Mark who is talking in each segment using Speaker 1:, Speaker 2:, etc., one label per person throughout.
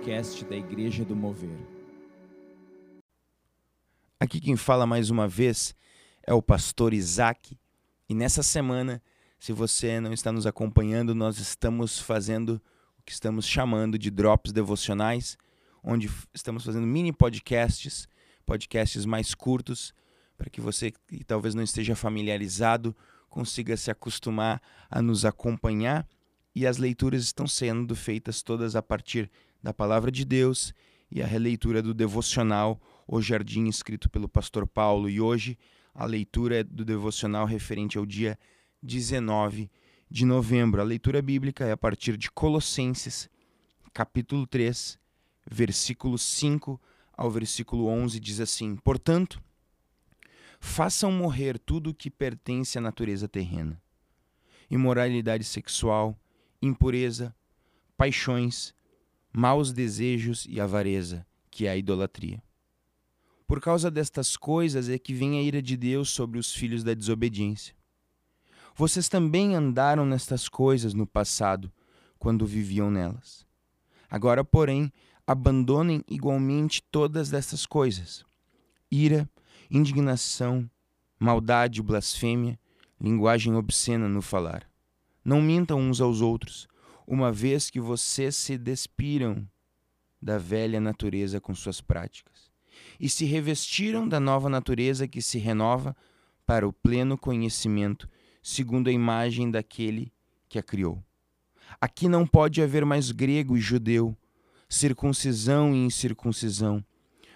Speaker 1: podcast da Igreja do Mover.
Speaker 2: Aqui quem fala mais uma vez é o pastor Isaac. E nessa semana, se você não está nos acompanhando, nós estamos fazendo o que estamos chamando de drops devocionais, onde estamos fazendo mini podcasts, podcasts mais curtos, para que você que talvez não esteja familiarizado consiga se acostumar a nos acompanhar. E as leituras estão sendo feitas todas a partir da palavra de Deus e a releitura do devocional O Jardim, escrito pelo pastor Paulo. E hoje a leitura do devocional referente ao dia 19 de novembro. A leitura bíblica é a partir de Colossenses, capítulo 3, versículo 5 ao versículo 11, diz assim: Portanto, façam morrer tudo o que pertence à natureza terrena: imoralidade sexual, impureza, paixões, maus desejos e avareza, que é a idolatria. Por causa destas coisas é que vem a ira de Deus sobre os filhos da desobediência. Vocês também andaram nestas coisas no passado, quando viviam nelas. Agora, porém, abandonem igualmente todas estas coisas: ira, indignação, maldade, blasfêmia, linguagem obscena no falar. Não mintam uns aos outros, uma vez que vocês se despiram da velha natureza com suas práticas e se revestiram da nova natureza que se renova para o pleno conhecimento, segundo a imagem daquele que a criou. Aqui não pode haver mais grego e judeu, circuncisão e incircuncisão,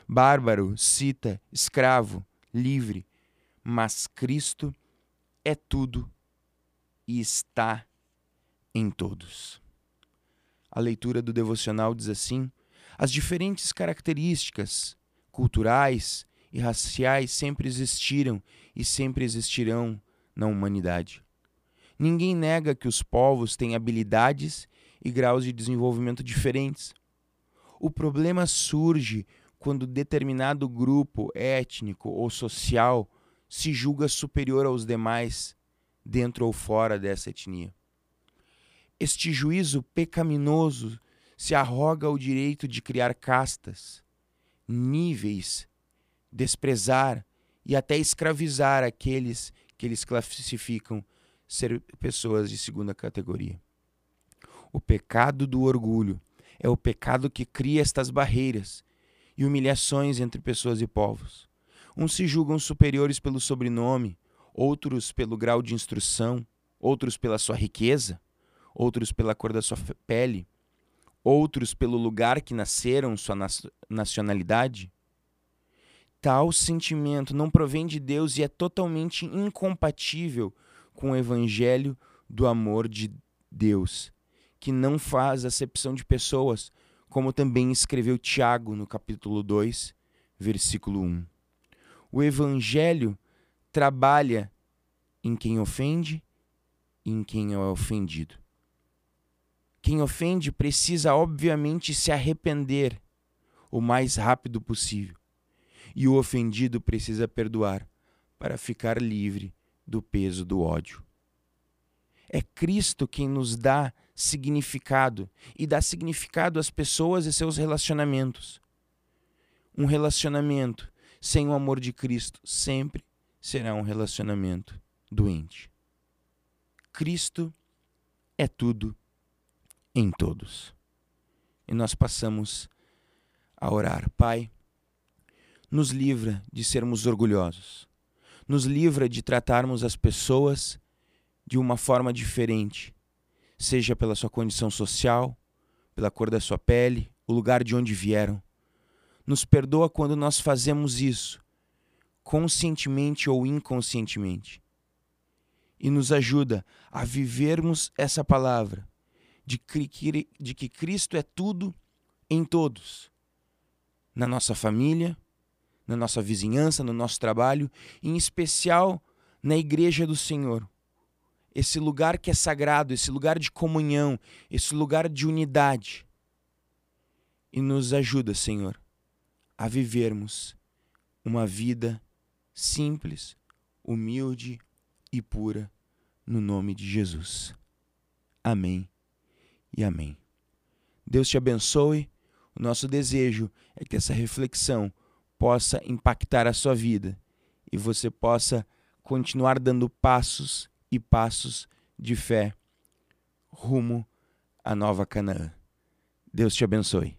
Speaker 2: bárbaro, cita, escravo, livre, mas Cristo é tudo e está em todos. A leitura do devocional diz assim: as diferentes características culturais e raciais sempre existiram e sempre existirão na humanidade. Ninguém nega que os povos têm habilidades e graus de desenvolvimento diferentes. O problema surge quando determinado grupo étnico ou social se julga superior aos demais, dentro ou fora dessa etnia. Este juízo pecaminoso se arroga o direito de criar castas, níveis, desprezar e até escravizar aqueles que eles classificam ser pessoas de segunda categoria. O pecado do orgulho é o pecado que cria estas barreiras e humilhações entre pessoas e povos. Uns se julgam superiores pelo sobrenome, outros pelo grau de instrução, outros pela sua riqueza, outros pela cor da sua pele, outros pelo lugar que nasceram, sua nacionalidade. Tal sentimento não provém de Deus e é totalmente incompatível com o evangelho do amor de Deus, que não faz acepção de pessoas, como também escreveu Tiago no capítulo 2, versículo 1. O evangelho trabalha em quem ofende e em quem é ofendido. Quem ofende precisa, obviamente, se arrepender o mais rápido possível. E o ofendido precisa perdoar para ficar livre do peso do ódio. É Cristo quem nos dá significado e dá significado às pessoas e seus relacionamentos. Um relacionamento sem o amor de Cristo sempre será um relacionamento doente. Cristo é tudo em todos. E nós passamos a orar. Pai, nos livra de sermos orgulhosos. Nos livra de tratarmos as pessoas de uma forma diferente seja pela sua condição social, pela cor da sua pele, o lugar de onde vieram. Nos perdoa quando nós fazemos isso, conscientemente ou inconscientemente. E nos ajuda a vivermos essa palavra de que, de que Cristo é tudo em todos, na nossa família, na nossa vizinhança, no nosso trabalho, em especial na igreja do Senhor esse lugar que é sagrado, esse lugar de comunhão, esse lugar de unidade. E nos ajuda, Senhor, a vivermos uma vida simples, humilde e pura, no nome de Jesus. Amém e amém. Deus te abençoe, O nosso desejo é que essa reflexão possa impactar a sua vida e você possa continuar dando passos e passos de fé rumo à nova Canaã. Deus te abençoe.